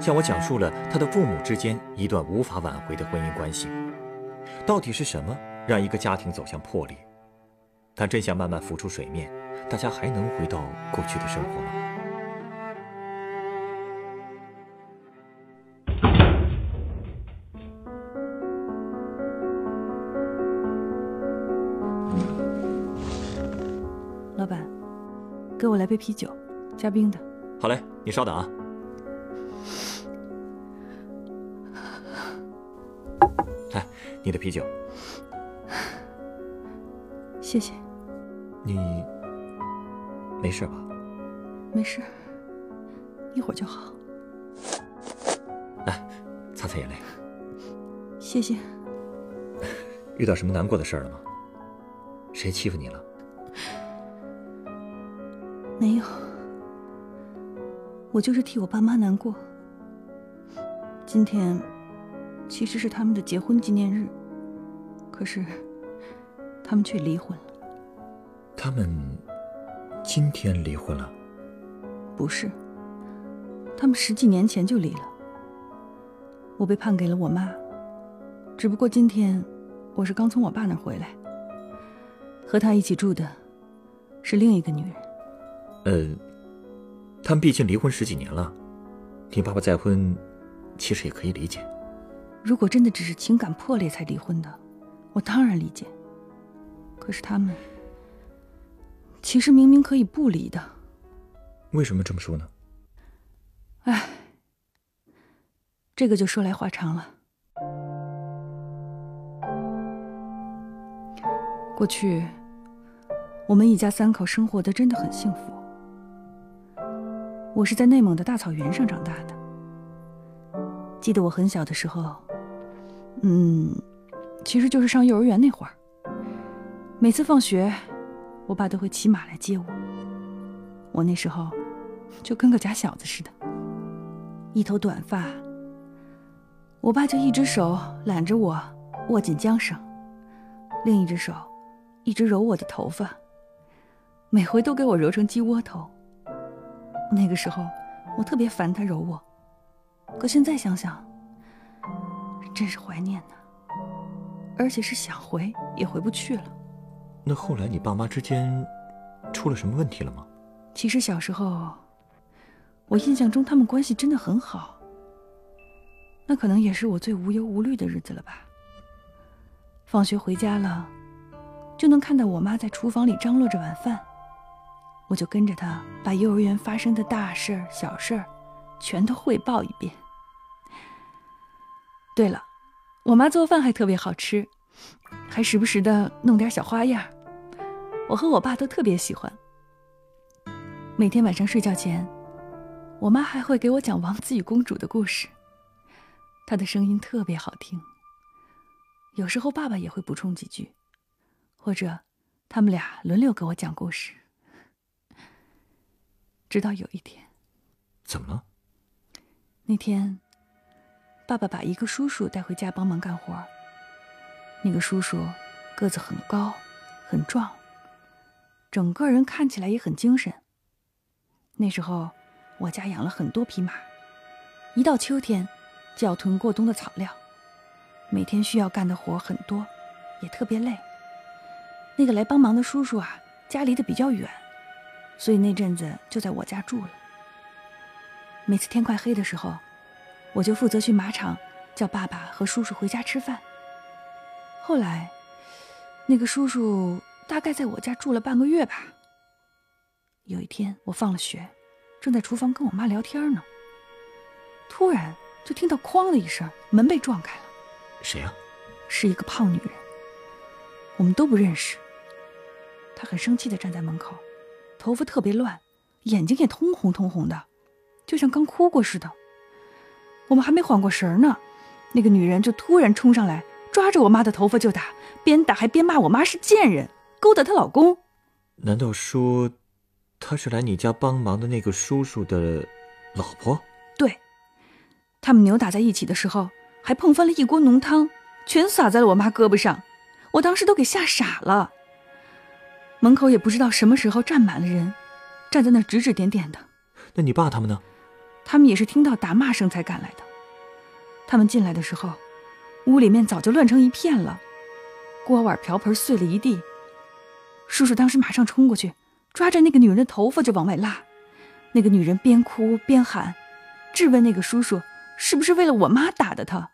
向我讲述了他的父母之间一段无法挽回的婚姻关系。到底是什么让一个家庭走向破裂？当真相慢慢浮出水面，大家还能回到过去的生活吗？老板，给我来杯啤酒，加冰的。好嘞，你稍等啊。你的啤酒。谢谢。你没事吧？没事，一会儿就好。来，擦擦眼泪。谢谢。遇到什么难过的事了吗？谁欺负你了？没有。我就是替我爸妈难过。今天其实是他们的结婚纪念日，可是他们却离婚了。他们今天离婚了？不是，他们十几年前就离了。我被判给了我妈，只不过今天我是刚从我爸那儿回来。和他一起住的是另一个女人。呃。他们毕竟离婚十几年了，你爸爸再婚，其实也可以理解。如果真的只是情感破裂才离婚的，我当然理解。可是他们，其实明明可以不离的。为什么这么说呢？哎，这个就说来话长了。过去，我们一家三口生活的真的很幸福。我是在内蒙的大草原上长大的。记得我很小的时候，嗯，其实就是上幼儿园那会儿。每次放学，我爸都会骑马来接我。我那时候就跟个假小子似的，一头短发。我爸就一只手揽着我，握紧缰绳，另一只手一直揉我的头发，每回都给我揉成鸡窝头。那个时候，我特别烦他揉我，可现在想想，真是怀念呢。而且是想回也回不去了。那后来你爸妈之间出了什么问题了吗？其实小时候，我印象中他们关系真的很好。那可能也是我最无忧无虑的日子了吧。放学回家了，就能看到我妈在厨房里张罗着晚饭。我就跟着她把幼儿园发生的大事儿、小事儿，全都汇报一遍。对了，我妈做饭还特别好吃，还时不时的弄点小花样，我和我爸都特别喜欢。每天晚上睡觉前，我妈还会给我讲王子与公主的故事，她的声音特别好听。有时候爸爸也会补充几句，或者他们俩轮流给我讲故事。直到有一天，怎么了？那天，爸爸把一个叔叔带回家帮忙干活。那个叔叔个子很高，很壮，整个人看起来也很精神。那时候，我家养了很多匹马，一到秋天就要囤过冬的草料，每天需要干的活很多，也特别累。那个来帮忙的叔叔啊，家离得比较远。所以那阵子就在我家住了。每次天快黑的时候，我就负责去马场叫爸爸和叔叔回家吃饭。后来，那个叔叔大概在我家住了半个月吧。有一天我放了学，正在厨房跟我妈聊天呢，突然就听到“哐”的一声，门被撞开了。谁呀？是一个胖女人。我们都不认识。她很生气的站在门口。头发特别乱，眼睛也通红通红的，就像刚哭过似的。我们还没缓过神呢，那个女人就突然冲上来，抓着我妈的头发就打，边打还边骂我妈是贱人，勾搭她老公。难道说，她是来你家帮忙的那个叔叔的老婆？对，他们扭打在一起的时候，还碰翻了一锅浓汤，全洒在了我妈胳膊上，我当时都给吓傻了。门口也不知道什么时候站满了人，站在那儿指指点点的。那你爸他们呢？他们也是听到打骂声才赶来的。他们进来的时候，屋里面早就乱成一片了，锅碗瓢盆碎了一地。叔叔当时马上冲过去，抓着那个女人的头发就往外拉。那个女人边哭边喊，质问那个叔叔是不是为了我妈打的他，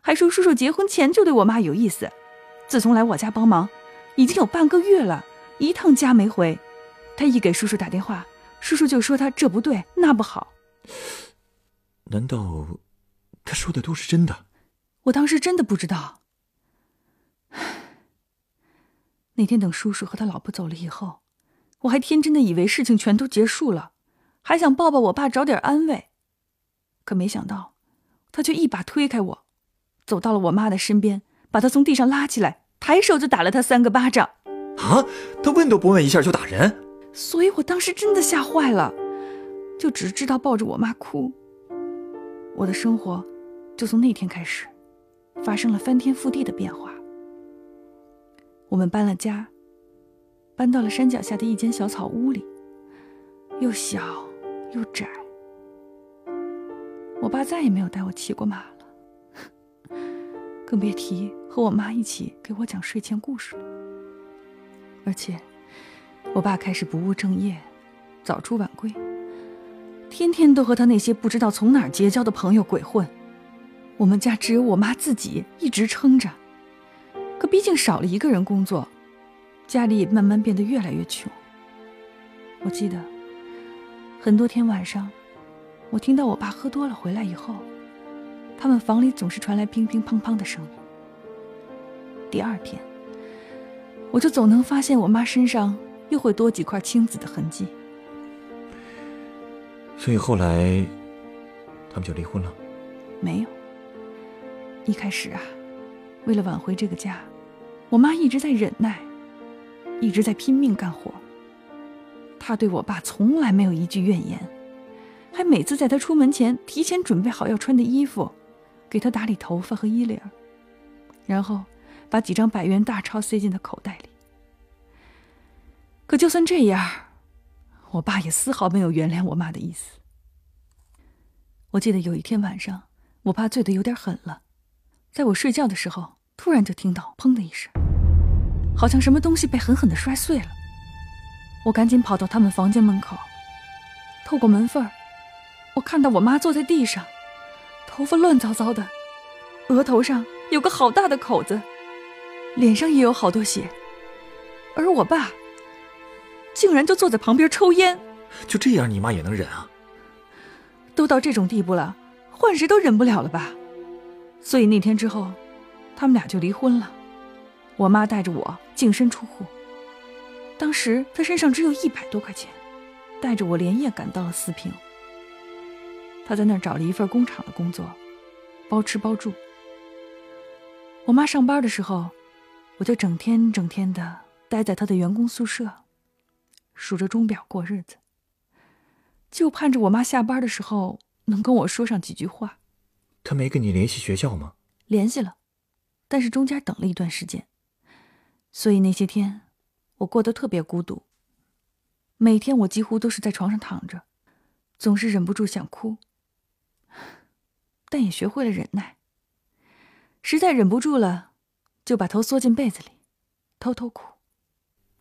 还说叔叔结婚前就对我妈有意思，自从来我家帮忙，已经有半个月了。一趟家没回，他一给叔叔打电话，叔叔就说他这不对那不好。难道他说的都是真的？我当时真的不知道。那天等叔叔和他老婆走了以后，我还天真的以为事情全都结束了，还想抱抱我爸找点安慰，可没想到，他却一把推开我，走到了我妈的身边，把她从地上拉起来，抬手就打了她三个巴掌。啊！他问都不问一下就打人，所以我当时真的吓坏了，就只知道抱着我妈哭。我的生活就从那天开始发生了翻天覆地的变化。我们搬了家，搬到了山脚下的一间小草屋里，又小又窄。我爸再也没有带我骑过马了，更别提和我妈一起给我讲睡前故事了。而且，我爸开始不务正业，早出晚归，天天都和他那些不知道从哪儿结交的朋友鬼混。我们家只有我妈自己一直撑着，可毕竟少了一个人工作，家里也慢慢变得越来越穷。我记得，很多天晚上，我听到我爸喝多了回来以后，他们房里总是传来乒乒乓乓的声音。第二天。我就总能发现我妈身上又会多几块青紫的痕迹，所以后来他们就离婚了。没有。一开始啊，为了挽回这个家，我妈一直在忍耐，一直在拼命干活。她对我爸从来没有一句怨言，还每次在他出门前提前准备好要穿的衣服，给他打理头发和衣领，然后。把几张百元大钞塞进他口袋里。可就算这样，我爸也丝毫没有原谅我妈的意思。我记得有一天晚上，我爸醉得有点狠了，在我睡觉的时候，突然就听到“砰”的一声，好像什么东西被狠狠的摔碎了。我赶紧跑到他们房间门口，透过门缝我看到我妈坐在地上，头发乱糟糟的，额头上有个好大的口子。脸上也有好多血，而我爸竟然就坐在旁边抽烟。就这样，你妈也能忍啊？都到这种地步了，换谁都忍不了了吧？所以那天之后，他们俩就离婚了。我妈带着我净身出户。当时她身上只有一百多块钱，带着我连夜赶到了四平。她在那儿找了一份工厂的工作，包吃包住。我妈上班的时候。我就整天整天的待在她的员工宿舍，数着钟表过日子，就盼着我妈下班的时候能跟我说上几句话。他没跟你联系学校吗？联系了，但是中间等了一段时间，所以那些天我过得特别孤独。每天我几乎都是在床上躺着，总是忍不住想哭，但也学会了忍耐。实在忍不住了。就把头缩进被子里，偷偷哭，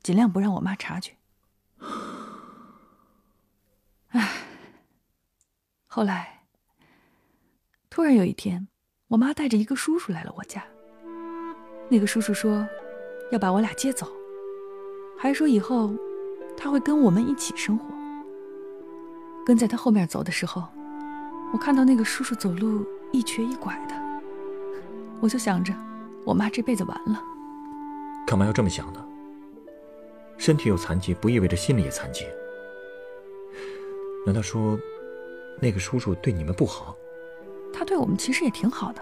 尽量不让我妈察觉。唉，后来突然有一天，我妈带着一个叔叔来了我家。那个叔叔说要把我俩接走，还说以后他会跟我们一起生活。跟在他后面走的时候，我看到那个叔叔走路一瘸一拐的，我就想着。我妈这辈子完了，干嘛要这么想呢？身体有残疾不意味着心里也残疾。难道说，那个叔叔对你们不好？他对我们其实也挺好的，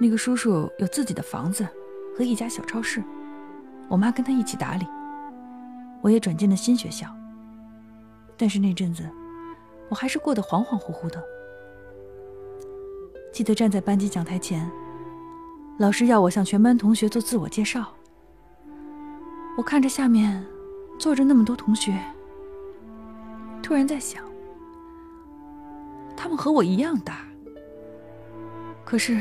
那个叔叔有自己的房子和一家小超市，我妈跟他一起打理。我也转进了新学校，但是那阵子我还是过得恍恍惚惚的。记得站在班级讲台前，老师要我向全班同学做自我介绍。我看着下面坐着那么多同学，突然在想，和我一样大，可是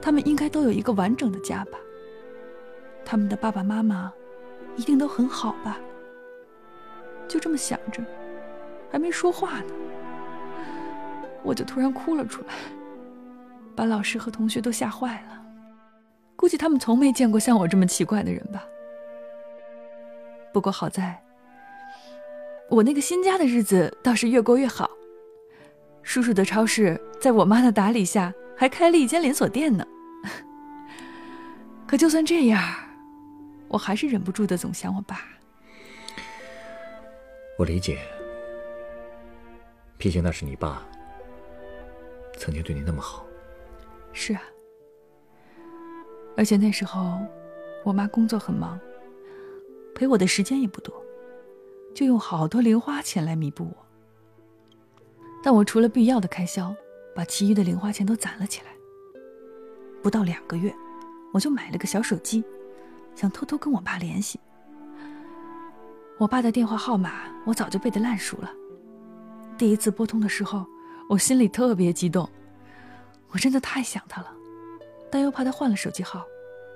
他们应该都有一个完整的家吧？他们的爸爸妈妈一定都很好吧？就这么想着，还没说话呢。我就突然哭了出来，把老师和同学都吓坏了。估计他们从没见过像我这么奇怪的人吧。不过好在，我那个新家的日子倒是越过越好。叔叔的超市在我妈的打理下还开了一间连锁店呢。可就算这样，我还是忍不住的总想我爸。我理解，毕竟那是你爸。曾经对你那么好，是啊。而且那时候，我妈工作很忙，陪我的时间也不多，就用好多零花钱来弥补我。但我除了必要的开销，把其余的零花钱都攒了起来。不到两个月，我就买了个小手机，想偷偷跟我爸联系。我爸的电话号码我早就背得烂熟了，第一次拨通的时候。我心里特别激动，我真的太想他了，但又怕他换了手机号，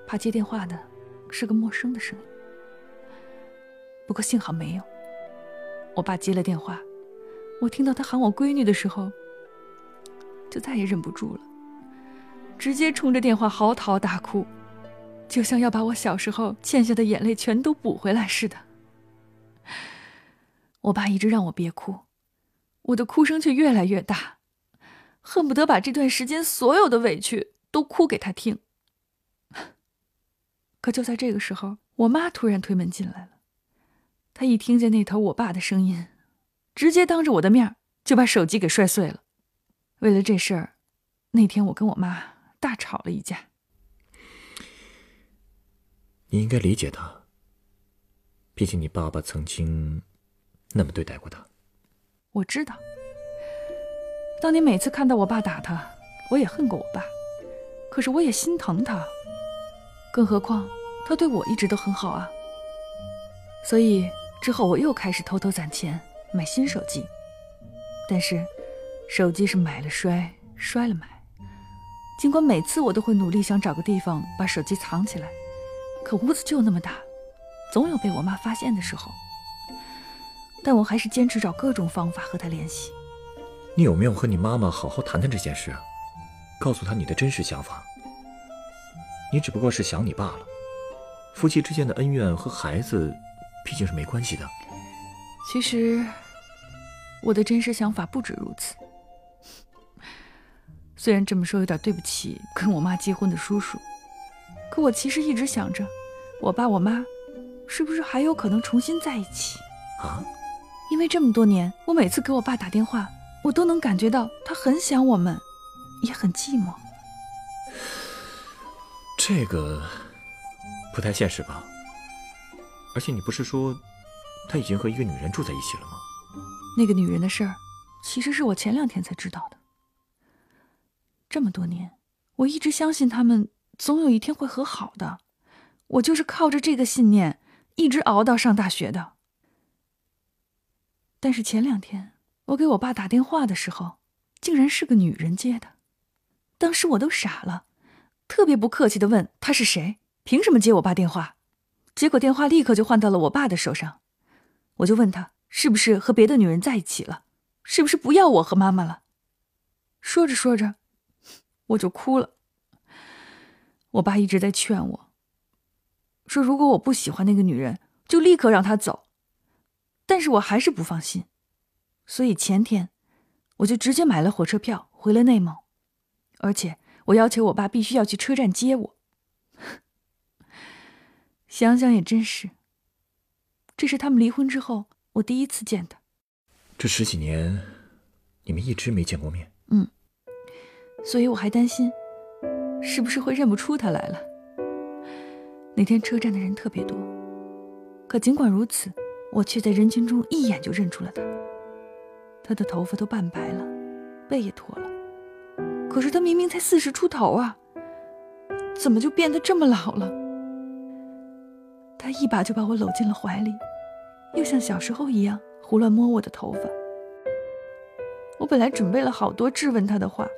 怕接电话的是个陌生的声音。不过幸好没有。我爸接了电话，我听到他喊我闺女的时候，就再也忍不住了，直接冲着电话嚎啕大哭，就像要把我小时候欠下的眼泪全都补回来似的。我爸一直让我别哭。我的哭声却越来越大，恨不得把这段时间所有的委屈都哭给他听。可就在这个时候，我妈突然推门进来了。她一听见那头我爸的声音，直接当着我的面就把手机给摔碎了。为了这事儿，那天我跟我妈大吵了一架。你应该理解他，毕竟你爸爸曾经那么对待过他。我知道，当年每次看到我爸打他，我也恨过我爸，可是我也心疼他。更何况他对我一直都很好啊。所以之后我又开始偷偷攒钱买新手机，但是手机是买了摔，摔了买。尽管每次我都会努力想找个地方把手机藏起来，可屋子就那么大，总有被我妈发现的时候。但我还是坚持找各种方法和她联系。你有没有和你妈妈好好谈谈这件事啊？告诉她你的真实想法。你只不过是想你爸了，夫妻之间的恩怨和孩子毕竟是没关系的。其实，我的真实想法不止如此。虽然这么说有点对不起跟我妈结婚的叔叔，可我其实一直想着，我爸我妈是不是还有可能重新在一起啊？因为这么多年，我每次给我爸打电话，我都能感觉到他很想我们，也很寂寞。这个不太现实吧？而且你不是说他已经和一个女人住在一起了吗？那个女人的事儿，其实是我前两天才知道的。这么多年，我一直相信他们总有一天会和好的，我就是靠着这个信念一直熬到上大学的。但是前两天我给我爸打电话的时候，竟然是个女人接的，当时我都傻了，特别不客气的问他是谁，凭什么接我爸电话？结果电话立刻就换到了我爸的手上，我就问他是不是和别的女人在一起了，是不是不要我和妈妈了？说着说着，我就哭了。我爸一直在劝我，说如果我不喜欢那个女人，就立刻让她走。但是我还是不放心，所以前天我就直接买了火车票回了内蒙，而且我要求我爸必须要去车站接我。想想也真是，这是他们离婚之后我第一次见他。这十几年，你们一直没见过面。嗯，所以我还担心是不是会认不出他来了？那天车站的人特别多，可尽管如此，我却在人群中一眼就认出了他。他的头发都半白了，背也驼了，可是他明明才四十出头啊，怎么就变得这么老了？他一把就把我搂进了怀里，又像小时候一样胡乱摸我的头发。我本来准备了好多质问他的话，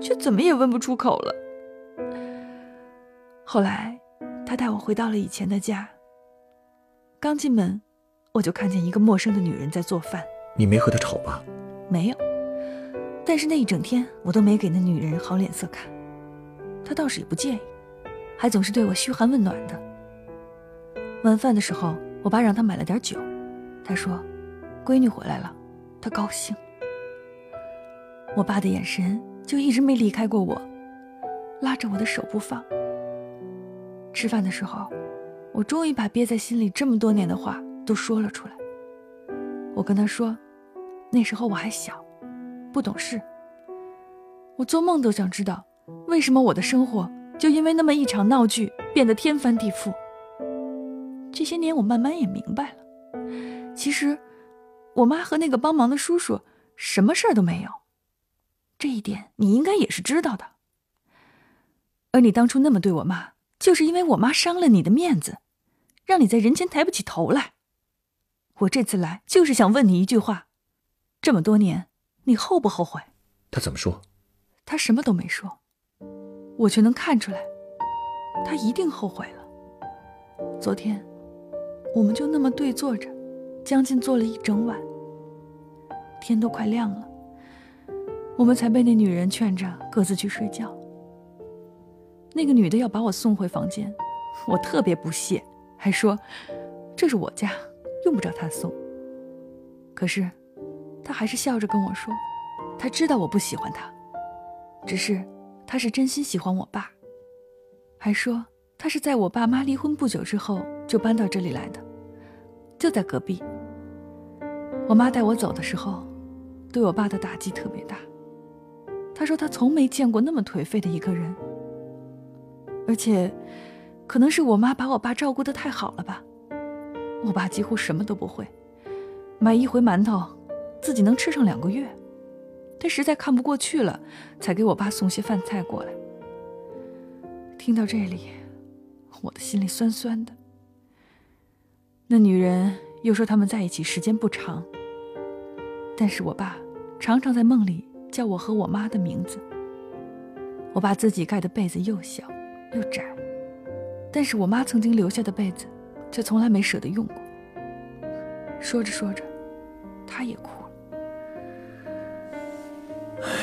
却怎么也问不出口了。后来。他带我回到了以前的家。刚进门，我就看见一个陌生的女人在做饭。你没和她吵吧？没有。但是那一整天，我都没给那女人好脸色看。她倒是也不介意，还总是对我嘘寒问暖的。晚饭的时候，我爸让他买了点酒。他说：“闺女回来了，他高兴。”我爸的眼神就一直没离开过我，拉着我的手不放。吃饭的时候，我终于把憋在心里这么多年的话都说了出来。我跟他说，那时候我还小，不懂事。我做梦都想知道，为什么我的生活就因为那么一场闹剧变得天翻地覆。这些年，我慢慢也明白了，其实我妈和那个帮忙的叔叔什么事儿都没有。这一点你应该也是知道的。而你当初那么对我妈。就是因为我妈伤了你的面子，让你在人前抬不起头来。我这次来就是想问你一句话：这么多年，你后不后悔？他怎么说？他什么都没说，我却能看出来，他一定后悔了。昨天，我们就那么对坐着，将近坐了一整晚。天都快亮了，我们才被那女人劝着各自去睡觉。那个女的要把我送回房间，我特别不屑，还说这是我家，用不着她送。可是，她还是笑着跟我说，她知道我不喜欢她，只是她是真心喜欢我爸，还说她是在我爸妈离婚不久之后就搬到这里来的，就在隔壁。我妈带我走的时候，对我爸的打击特别大。她说她从没见过那么颓废的一个人。而且，可能是我妈把我爸照顾的太好了吧。我爸几乎什么都不会，买一回馒头，自己能吃上两个月。他实在看不过去了，才给我爸送些饭菜过来。听到这里，我的心里酸酸的。那女人又说他们在一起时间不长，但是我爸常常在梦里叫我和我妈的名字。我爸自己盖的被子又小。又窄，但是我妈曾经留下的被子，却从来没舍得用过。说着说着，她也哭了。哎呀，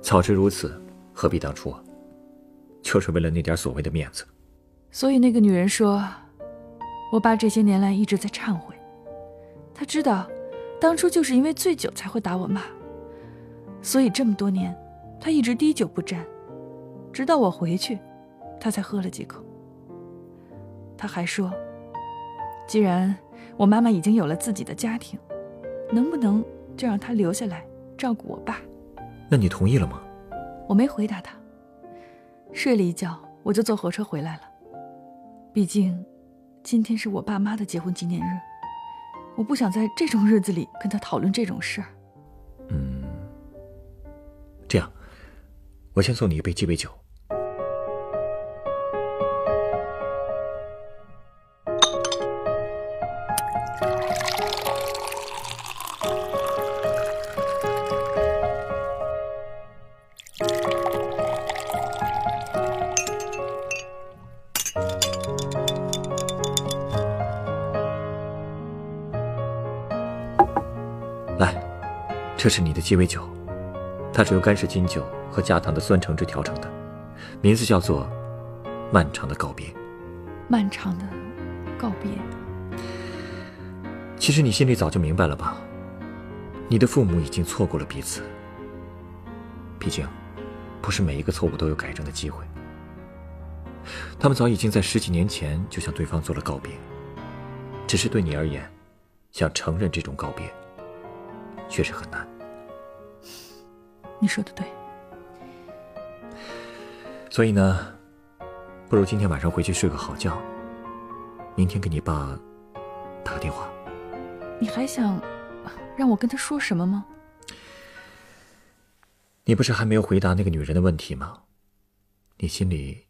早知如此，何必当初啊？就是为了那点所谓的面子。所以那个女人说，我爸这些年来一直在忏悔，他知道，当初就是因为醉酒才会打我妈，所以这么多年，他一直滴酒不沾。直到我回去，他才喝了几口。他还说：“既然我妈妈已经有了自己的家庭，能不能就让她留下来照顾我爸？”那你同意了吗？我没回答他，睡了一觉，我就坐火车回来了。毕竟，今天是我爸妈的结婚纪念日，我不想在这种日子里跟他讨论这种事儿。嗯，这样，我先送你一杯鸡尾酒。这是你的鸡尾酒，它是由干式金酒和加糖的酸橙汁调成的，名字叫做“漫长的告别”。漫长的告别。其实你心里早就明白了吧？你的父母已经错过了彼此。毕竟，不是每一个错误都有改正的机会。他们早已经在十几年前就向对方做了告别，只是对你而言，想承认这种告别，确实很难。你说的对，所以呢，不如今天晚上回去睡个好觉，明天给你爸打个电话。你还想让我跟他说什么吗？你不是还没有回答那个女人的问题吗？你心里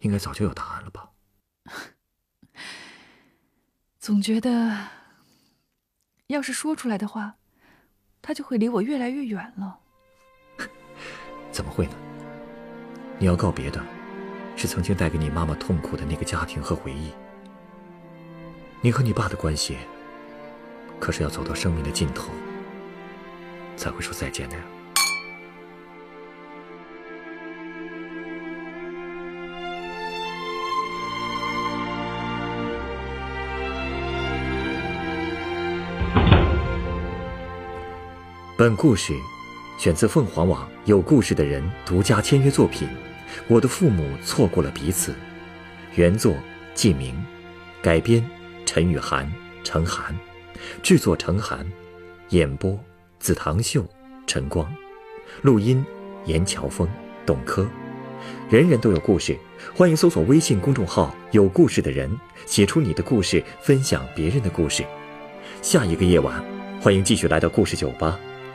应该早就有答案了吧？总觉得，要是说出来的话，他就会离我越来越远了。怎么会呢？你要告别的，是曾经带给你妈妈痛苦的那个家庭和回忆。你和你爸的关系，可是要走到生命的尽头，才会说再见的呀。本故事选自凤凰网有故事的人独家签约作品《我的父母错过了彼此》，原作季明，改编陈雨涵、程涵，制作程涵，演播紫堂秀、陈光，录音严乔峰、董珂。人人都有故事，欢迎搜索微信公众号“有故事的人”，写出你的故事，分享别人的故事。下一个夜晚，欢迎继续来到故事酒吧。